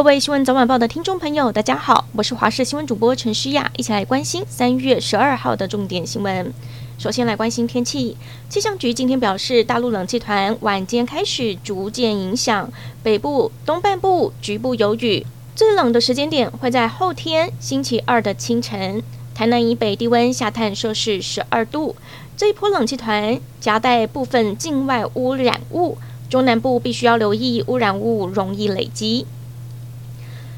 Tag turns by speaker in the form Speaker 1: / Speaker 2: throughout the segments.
Speaker 1: 各位新闻早晚报的听众朋友，大家好，我是华视新闻主播陈诗雅，一起来关心三月十二号的重点新闻。首先来关心天气，气象局今天表示，大陆冷气团晚间开始逐渐影响北部、东半部，局部有雨。最冷的时间点会在后天星期二的清晨，台南以北低温下探摄氏十二度。这一波冷气团夹带部分境外污染物，中南部必须要留意污染物容易累积。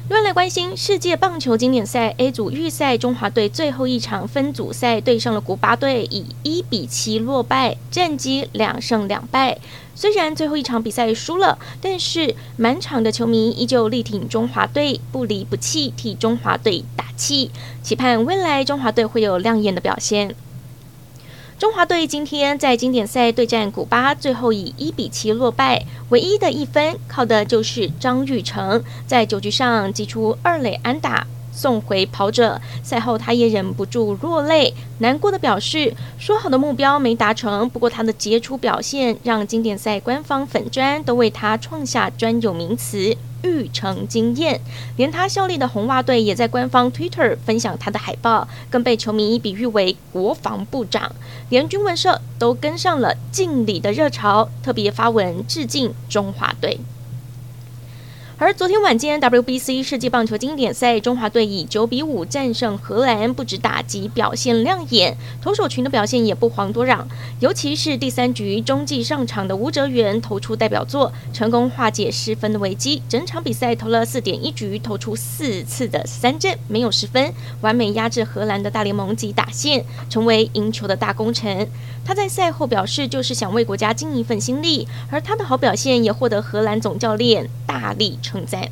Speaker 1: 另外来关心世界棒球经典赛 A 组预赛，中华队最后一场分组赛对上了古巴队，以一比七落败，战绩两胜两败。虽然最后一场比赛输了，但是满场的球迷依旧力挺中华队，不离不弃替中华队打气，期盼未来中华队会有亮眼的表现。中华队今天在经典赛对战古巴，最后以一比七落败，唯一的一分靠的就是张玉成在九局上击出二垒安打，送回跑者。赛后他也忍不住落泪，难过的表示：说好的目标没达成，不过他的杰出表现让经典赛官方粉专都为他创下专有名词。育成惊艳，连他效力的红袜队也在官方 Twitter 分享他的海报，更被球迷比喻为国防部长，连军文社都跟上了敬礼的热潮，特别发文致敬中华队。而昨天晚间，WBC 世界棒球经典赛，中华队以九比五战胜荷兰，不止打击表现亮眼，投手群的表现也不遑多让。尤其是第三局中继上场的吴哲源投出代表作，成功化解失分的危机。整场比赛投了四点一局，投出四次的三振，没有失分，完美压制荷兰的大联盟级打线，成为赢球的大功臣。他在赛后表示，就是想为国家尽一份心力，而他的好表现也获得荷兰总教练大力称赞。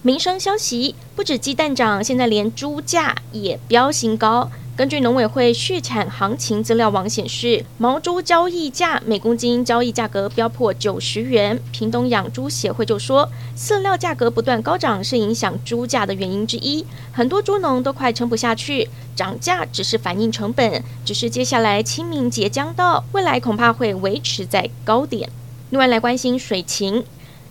Speaker 1: 民生消息，不止鸡蛋涨，现在连猪价也飙新高。根据农委会畜产行情资料网显示，毛猪交易价每公斤交易价格飙破九十元。屏东养猪协会就说，饲料价格不断高涨是影响猪价的原因之一，很多猪农都快撑不下去。涨价只是反映成本，只是接下来清明节将到，未来恐怕会维持在高点。另外来关心水情。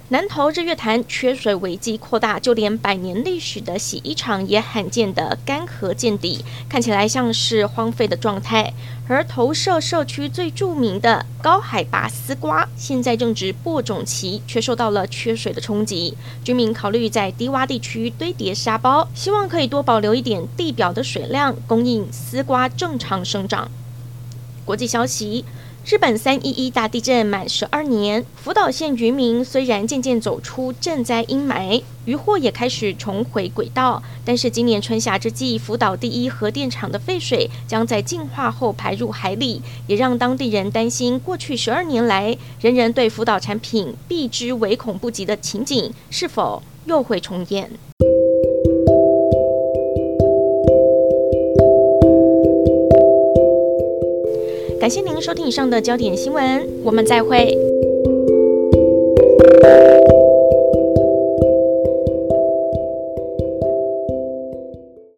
Speaker 1: 南投日月潭缺水危机扩大，就连百年历史的洗衣厂也罕见的干涸见底，看起来像是荒废的状态。而投射社区最著名的高海拔丝瓜，现在正值播种期，却受到了缺水的冲击。居民考虑在低洼地区堆叠沙包，希望可以多保留一点地表的水量，供应丝瓜正常生长。国际消息。日本三一一大地震满十二年，福岛县渔民虽然渐渐走出震灾阴霾，渔获也开始重回轨道，但是今年春夏之际，福岛第一核电厂的废水将在净化后排入海里，也让当地人担心，过去十二年来人人对福岛产品避之唯恐不及的情景是否又会重演。感谢您收听以上的焦点新闻，我们再会。